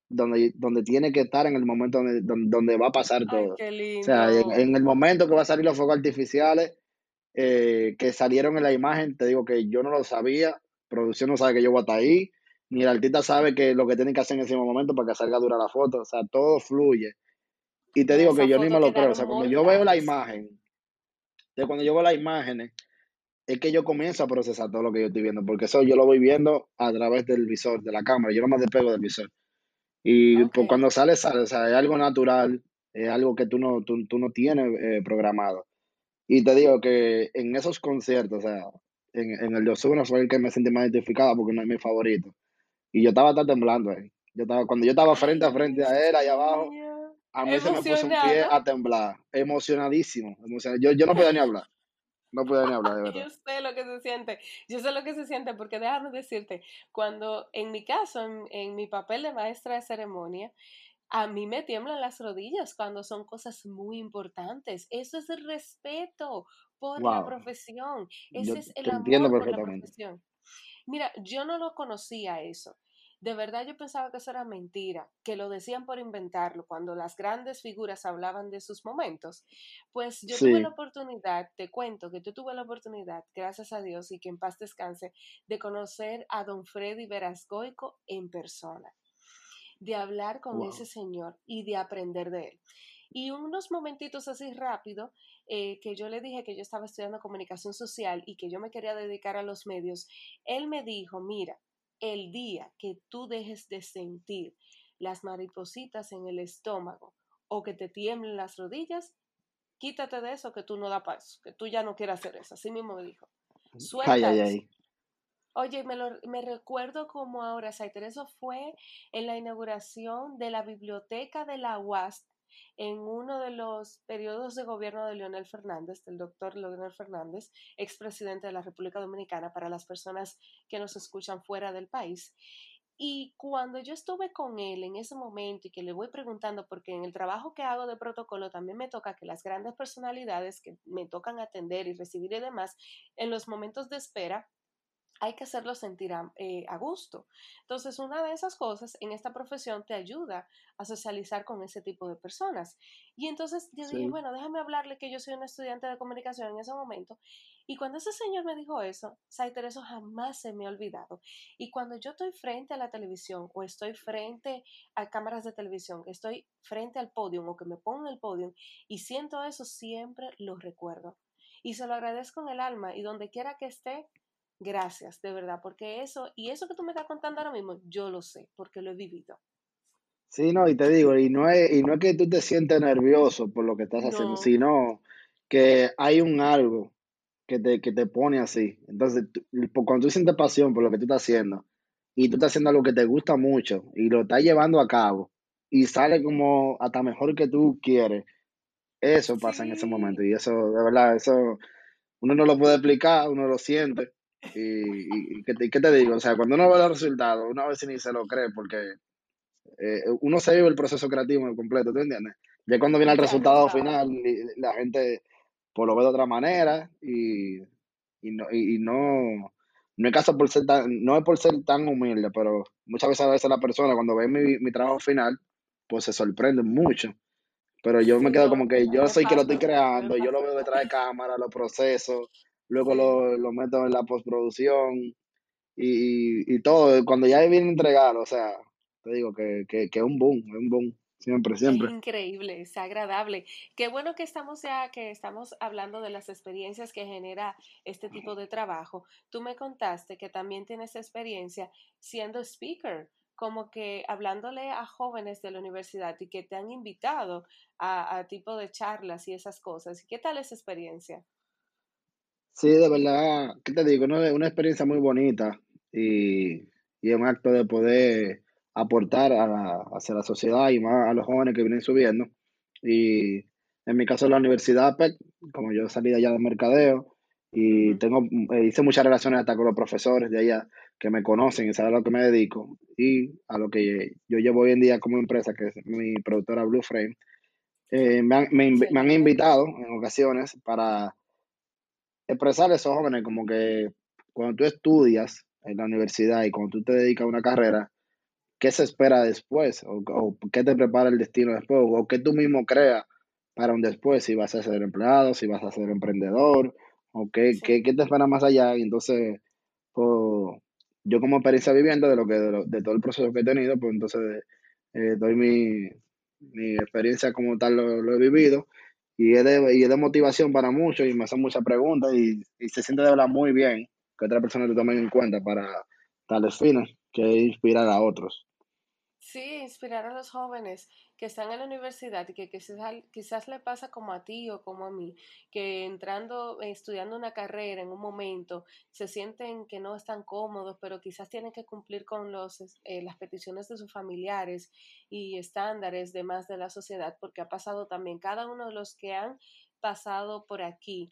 donde, donde tiene que estar en el momento donde, donde, va a pasar todo. O sea, en, en, el momento que va a salir los fuegos artificiales, eh, que salieron en la imagen, te digo que yo no lo sabía, producción no sabe que yo voy a estar ahí, ni el artista sabe que lo que tiene que hacer en ese momento para que salga dura la foto, o sea, todo fluye. Y te digo que yo ni me lo creo, o sea, cuando yo veo la imagen, de cuando yo veo las imágenes, es que yo comienzo a procesar todo lo que yo estoy viendo, porque eso yo lo voy viendo a través del visor, de la cámara, yo no me despego del visor. Y pues, cuando sale, sale, o sea, es algo natural, es algo que tú no, tú, no tienes eh, programado. Y te digo que en esos conciertos, o sea, en, en el de Osuna fue el que me sentí más identificado porque no es mi favorito. Y yo estaba hasta temblando ahí. Yo estaba, cuando yo estaba frente a frente a él, allá abajo, a mí se me puso un pie a temblar. Emocionadísimo. Yo, yo no podía ni hablar. No podía ni hablar, de verdad. Yo sé lo que se siente. Yo sé lo que se siente porque déjame decirte, cuando en mi caso, en, en mi papel de maestra de ceremonia, a mí me tiemblan las rodillas cuando son cosas muy importantes. Eso es el respeto por la profesión. Ese es el amor por la profesión. Mira, yo no lo conocía eso. De verdad yo pensaba que eso era mentira, que lo decían por inventarlo cuando las grandes figuras hablaban de sus momentos. Pues yo tuve la oportunidad, te cuento que yo tuve la oportunidad, gracias a Dios y que en paz descanse, de conocer a don Freddy Verasgoico en persona, de hablar con ese señor y de aprender de él. Y unos momentitos así rápido, eh, que yo le dije que yo estaba estudiando comunicación social y que yo me quería dedicar a los medios, él me dijo, mira, el día que tú dejes de sentir las maripositas en el estómago o que te tiemblen las rodillas, quítate de eso que tú no da paso, que tú ya no quieres hacer eso. Así mismo me dijo. Suelta Oye, me, me recuerdo como ahora, Saiter, eso fue en la inauguración de la biblioteca de la UAS en uno de los periodos de gobierno de Leonel Fernández, del doctor Leonel Fernández, expresidente de la República Dominicana, para las personas que nos escuchan fuera del país. Y cuando yo estuve con él en ese momento y que le voy preguntando, porque en el trabajo que hago de protocolo también me toca que las grandes personalidades que me tocan atender y recibir y demás, en los momentos de espera, hay que hacerlo sentir eh, a, gusto. Entonces, una de esas cosas en esta profesión te ayuda a socializar con ese tipo de personas. Y entonces yo dije, bueno, déjame hablarle que yo soy una estudiante de comunicación en ese momento. Y cuando ese señor me dijo eso, Saiter, eso jamás se me ha olvidado. Y cuando yo estoy frente a la televisión o estoy frente a cámaras de televisión, estoy frente al podio o que me pongo en el podio y siento eso, siempre lo recuerdo. Y se lo agradezco en el alma y donde quiera que esté, Gracias, de verdad, porque eso, y eso que tú me estás contando ahora mismo, yo lo sé, porque lo he vivido. Sí, no, y te digo, y no es, y no es que tú te sientes nervioso por lo que estás haciendo, sino que hay un algo que te, que te pone así. Entonces, cuando tú sientes pasión por lo que tú estás haciendo, y tú estás haciendo algo que te gusta mucho, y lo estás llevando a cabo, y sale como hasta mejor que tú quieres, eso pasa en ese momento. Y eso, de verdad, eso uno no lo puede explicar, uno lo siente. Y, y, ¿qué, te, digo? O sea, cuando uno ve los resultados, uno a veces ni se lo cree porque eh, uno se vive el proceso creativo completo, ¿tú entiendes? Ya cuando viene el resultado final, la gente pues lo ve de otra manera y, y no, y, no, no es caso por ser tan, no es por ser tan humilde, pero muchas veces a veces la persona cuando ve mi, mi trabajo final, pues se sorprende mucho. Pero yo me quedo como que yo soy que lo estoy creando, yo lo veo detrás de cámara, los procesos, luego lo, lo meto en la postproducción y, y, todo. Cuando ya viene entregado, o sea, te digo que, que, que es un boom, es un boom. Siempre, siempre. Es increíble, es agradable. Qué bueno que estamos ya, que estamos hablando de las experiencias que genera este tipo de trabajo. Tú me contaste que también tienes experiencia siendo speaker, como que hablándole a jóvenes de la universidad y que te han invitado a, a tipo de charlas y esas cosas. ¿Qué tal esa experiencia? Sí, de verdad, ¿qué te digo? Una, una experiencia muy bonita y, y un acto de poder aportar a la, hacia la sociedad y más a los jóvenes que vienen subiendo. Y en mi caso, la universidad, pues, como yo salí de allá de mercadeo y tengo, eh, hice muchas relaciones hasta con los profesores de allá que me conocen y saben a lo que me dedico y a lo que yo llevo hoy en día como empresa, que es mi productora Blue Frame. Eh, me, han, me, me han invitado en ocasiones para expresar a esos jóvenes como que cuando tú estudias en la universidad y cuando tú te dedicas a una carrera, ¿qué se espera después? ¿O, qué te prepara el destino después? ¿O qué tú mismo creas para un después? Si vas a ser empleado, si vas a ser emprendedor, o qué, qué, te espera más allá. Y entonces, pues, yo como experiencia viviendo de, lo que, de, todo el proceso que he tenido, pues entonces eh, doy mi, mi experiencia como tal, lo, lo he vivido y es de, y de motivación para muchos y me hacen muchas preguntas y, se siente de verdad muy bien que otra persona te tomen en cuenta para tales fines que inspirar a otros. Sí, inspirar a los jóvenes que están en la universidad y que quizás, le pasa como a ti o como a mí, que entrando, estudiando una carrera en un momento, se sienten que no están cómodos, pero quizás tienen que cumplir con los, eh, las peticiones de sus familiares y estándares de más de la sociedad, porque ha pasado también cada uno de los que han pasado por aquí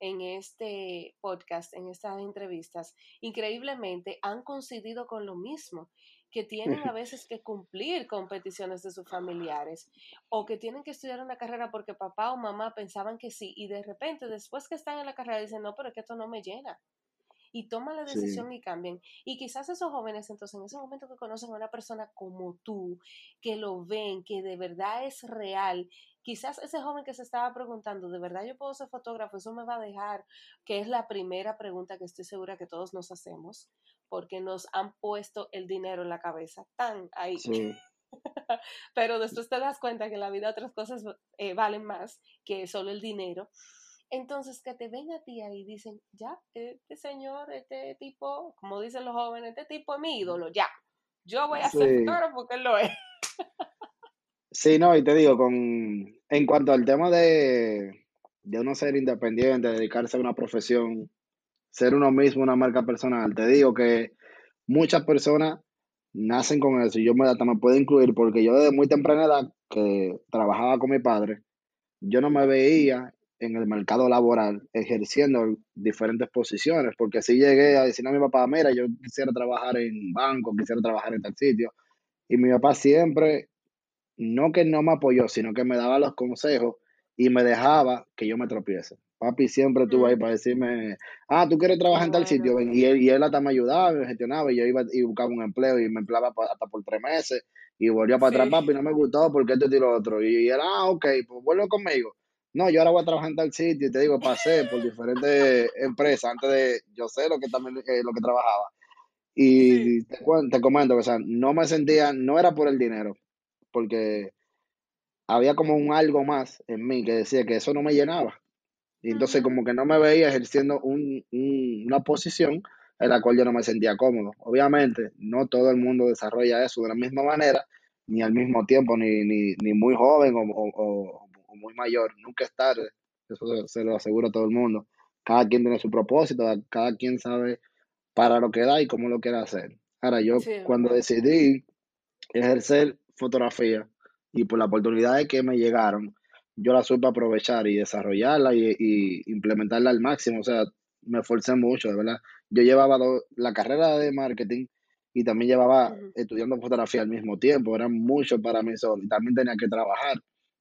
en este podcast, en estas entrevistas, increíblemente han coincidido con lo mismo que tienen a veces que cumplir con peticiones de sus familiares o que tienen que estudiar una carrera porque papá o mamá pensaban que sí y de repente después que están en la carrera dicen, no, pero es que esto no me llena y toman la decisión y cambian. Y quizás esos jóvenes, entonces, en ese momento que conocen a una persona como tú, que lo ven, que de verdad es real, quizás ese joven que se estaba preguntando, ¿de verdad yo puedo ser fotógrafo? Eso me va a dejar, que es la primera pregunta que estoy segura que todos nos hacemos, porque nos han puesto el dinero en la cabeza, tan ahí. Pero después te das cuenta que en la vida otras cosas eh, valen más que solo el dinero. Entonces, que te ven a ti ahí y dicen, ya, este señor, este tipo, como dicen los jóvenes, este tipo es mi ídolo, ya. Yo voy a hacer todo porque él lo es. sí, no, y te digo, con en cuanto al tema de, de uno ser independiente, dedicarse a una profesión, ser uno mismo, una marca personal, te digo que muchas personas nacen con eso y yo me, me puedo incluir porque yo desde muy temprana edad que trabajaba con mi padre, yo no me veía en el mercado laboral ejerciendo diferentes posiciones, porque si llegué a decir a mi papá, mira, yo quisiera trabajar en banco, quisiera trabajar en tal sitio, y mi papá siempre, no que no me apoyó, sino que me daba los consejos y me dejaba que yo me tropiece. Papi siempre estuvo ahí para decirme, ah, tú quieres trabajar en tal sitio, y él, y él hasta me ayudaba, me gestionaba, y yo iba y buscaba un empleo y me empleaba hasta por tres meses, y volvía para atrás, papi, no me gustó porque esto y lo otro, y él, ah, ok, pues vuelve conmigo no, yo ahora voy a trabajar en tal sitio y te digo, pasé por diferentes empresas antes de, yo sé lo que también eh, lo que trabajaba. Y te, te comento que, o sea, no me sentía, no era por el dinero, porque había como un algo más en mí que decía que eso no me llenaba. Y entonces como que no me veía ejerciendo un, una posición en la cual yo no me sentía cómodo. Obviamente, no todo el mundo desarrolla eso de la misma manera, ni al mismo tiempo, ni, ni, ni muy joven o, o, muy mayor, nunca es tarde, eso se, lo aseguro a todo el mundo. Cada quien tiene su propósito, cada quien sabe para lo que da y cómo lo quiere hacer. Ahora, yo cuando decidí ejercer fotografía y por las oportunidades que me llegaron, yo la supe aprovechar y desarrollarla y, implementarla al máximo. O sea, me esforcé mucho, de verdad. Yo llevaba la carrera de marketing y también llevaba estudiando fotografía al mismo tiempo. Era mucho para mí solo y también tenía que trabajar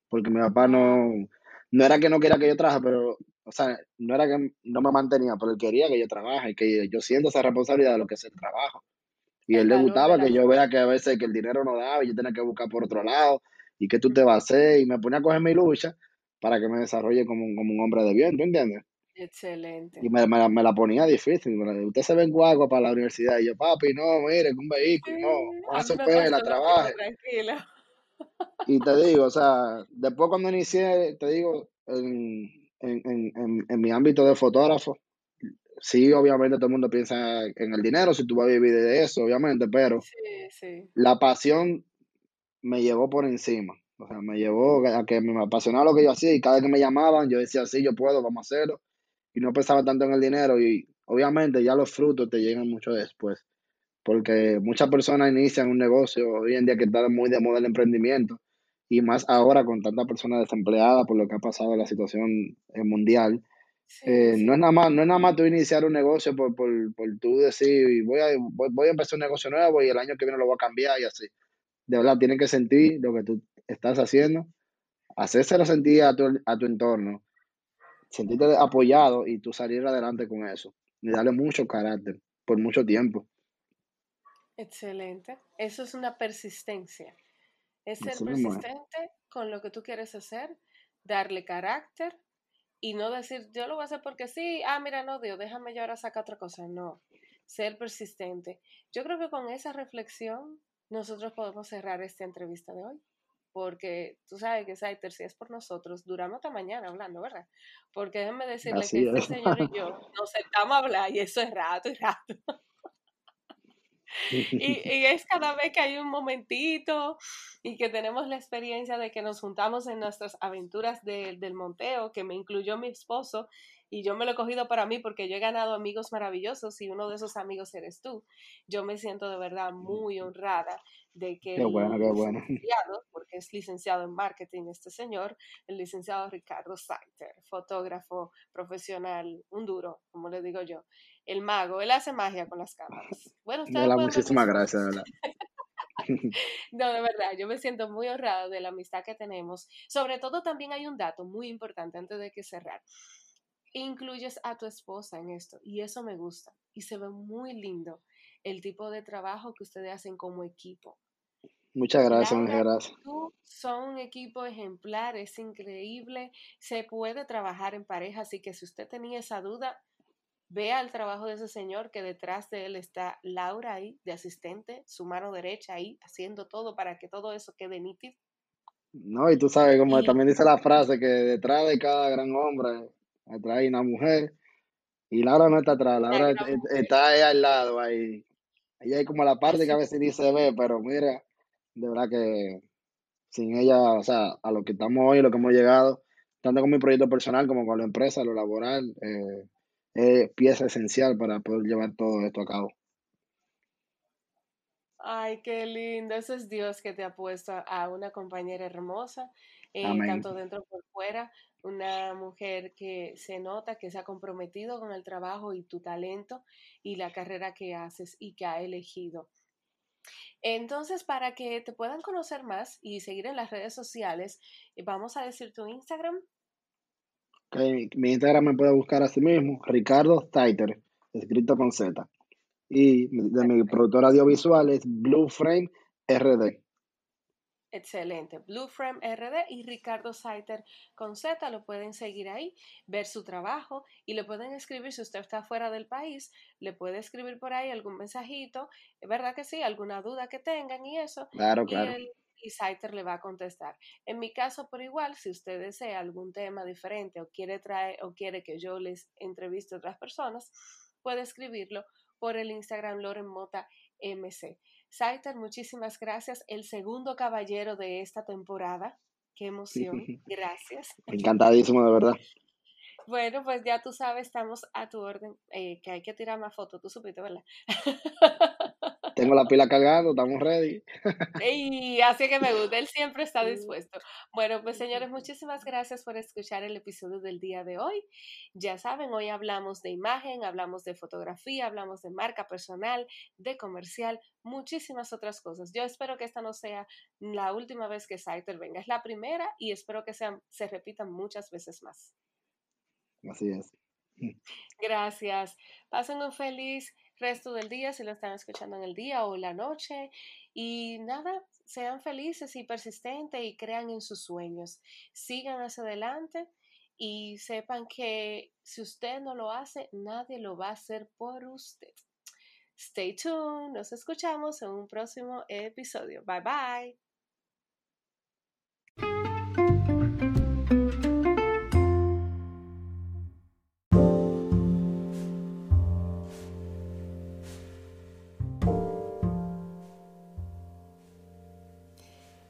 porque mi papá no, no era que no quería que yo trabajara, pero, o sea, no era que no me mantenía, pero él quería que yo trabaje y que yo siento esa responsabilidad de lo que es el trabajo. Y él le gustaba que yo vea que a veces que el dinero no daba y yo tenía que buscar por otro lado y que tú te vas a hacer y me ponía a coger mi lucha para que me desarrolle como un, como un hombre de bien, ¿tú entiendes? Excelente. Y me, me, la ponía difícil. Usted se ve en guagua para la universidad. Y yo, papi, no, mire, un vehículo, no, no se la trabaje. Tranquila. Y te digo, o sea, después cuando inicié, te digo, en, mi ámbito de fotógrafo, sí, obviamente todo el mundo piensa en el dinero, si tú vas a vivir de eso, obviamente, pero la pasión me llevó por encima. O sea, me llevó a que me apasionaba lo que yo hacía y cada vez que me llamaban, yo decía, sí, yo puedo, vamos a hacerlo. Y no pensaba tanto en el dinero y obviamente ya los frutos te llegan mucho después porque muchas personas inician un negocio hoy en día que está muy de moda el emprendimiento y más ahora con tantas personas desempleadas por lo que ha pasado la situación mundial. Eh, no, es nada más, no es nada más tú iniciar un negocio por, por, por tú decir voy a, voy, a empezar un negocio nuevo y el año que viene lo voy a cambiar y así. De verdad, tienes que sentir lo que tú estás haciendo, hacérselo sentir a tu, a tu entorno, sentirte apoyado y tú salir adelante con eso y darle mucho carácter por mucho tiempo. Excelente. Eso es una persistencia. Es ser persistente con lo que tú quieres hacer, darle carácter y no decir, yo lo voy a hacer porque sí, ah, mira, no, Dios, déjame yo ahora sacar otra cosa. No, ser persistente. Yo creo que con esa reflexión nosotros podemos cerrar esta entrevista de hoy. Porque tú sabes que Saiter, si es por nosotros, duramos hasta mañana hablando, ¿verdad? Porque déjenme decirle que este señor y yo nos sentamos a hablar y eso es rato y rato. Y, es cada vez que hay un momentito y que tenemos la experiencia de que nos juntamos en nuestras aventuras del monteo, que me incluyó mi esposo y yo me lo he cogido para mí porque yo he ganado amigos maravillosos y uno de esos amigos eres tú. Yo me siento de verdad muy honrada de que qué bueno, qué bueno. porque es licenciado en marketing este señor, el licenciado Ricardo Saiter, fotógrafo profesional, un duro, como le digo yo, el mago, él hace magia con las cámaras. Bueno, ustedes muchísimas gracias, ¿verdad? no, de verdad, yo me siento muy honrada de la amistad que tenemos. Sobre todo también hay un dato muy importante antes de que cerrar. Incluyes a tu esposa en esto y eso me gusta y se ve muy lindo el tipo de trabajo que ustedes hacen como equipo. Muchas gracias, muchas gracias. Tú son un equipo ejemplar, es increíble, se puede trabajar en pareja, así que si usted tenía esa duda, vea el trabajo de ese señor que detrás de él está Laura ahí, de asistente, su mano derecha ahí, haciendo todo para que todo eso quede nítido. No, y tú sabes, como también dice la frase, que detrás de cada gran hombre, detrás hay una mujer, y Laura no está atrás, Laura está ahí al lado, ahí. Ahí hay como la parte que a veces dice ve, pero mira, de verdad que sin ella, o sea, a lo que estamos hoy, lo que hemos llegado, tanto con mi proyecto personal como con la empresa, lo laboral, eh, es pieza esencial para poder llevar todo esto a cabo. Ay, qué lindo. Ese es Dios que te ha puesto a una compañera hermosa, eh, tanto dentro como fuera. Una mujer que se nota que se ha comprometido con el trabajo y tu talento y la carrera que haces y que ha elegido. Entonces, para que te puedan conocer más y seguir en las redes sociales, eh, vamos a decir tu Instagram. Mi Instagram me puede buscar a sí mismo, Ricardo Staiter, escrito con Z. Y de mi productor audiovisual es Blue Frame RD. Excelente. Blue Frame RD y Ricardo Saiter con Z lo pueden seguir ahí, ver su trabajo y le pueden escribir si usted está fuera del país, le puede escribir por ahí algún mensajito, es verdad que sí, alguna duda que tengan y eso. Claro, claro. Y, Saiter le va a contestar. En mi caso, por igual, si usted desea algún tema diferente o quiere traer o quiere que yo les entreviste a otras personas, puede escribirlo por el Instagram Loren Mota MC. Saiter, muchísimas gracias. El segundo caballero de esta temporada. Qué emoción. Gracias. Encantadísimo, de verdad. Bueno, pues ya tú sabes, estamos a tu orden, eh, que hay que tirar más fotos, tú supiste, ¿verdad? Tengo la pila cargando, estamos ready. y así que me gusta, él siempre está dispuesto. Bueno, pues señores, muchísimas gracias por escuchar el episodio del día de hoy. Ya saben, hoy hablamos de imagen, hablamos de fotografía, hablamos de marca personal, de comercial, muchísimas otras cosas. Yo espero que esta no sea la última vez que Saiter venga, es la primera y espero que sean, se repitan muchas veces más. Así es. Gracias. Pasen un feliz resto del día si lo están escuchando en el día o la noche. Y nada, sean felices y persistentes y crean en sus sueños. Sigan hacia adelante y sepan que si usted no lo hace, nadie lo va a hacer por usted. Stay tuned, nos escuchamos en un próximo episodio. Bye bye.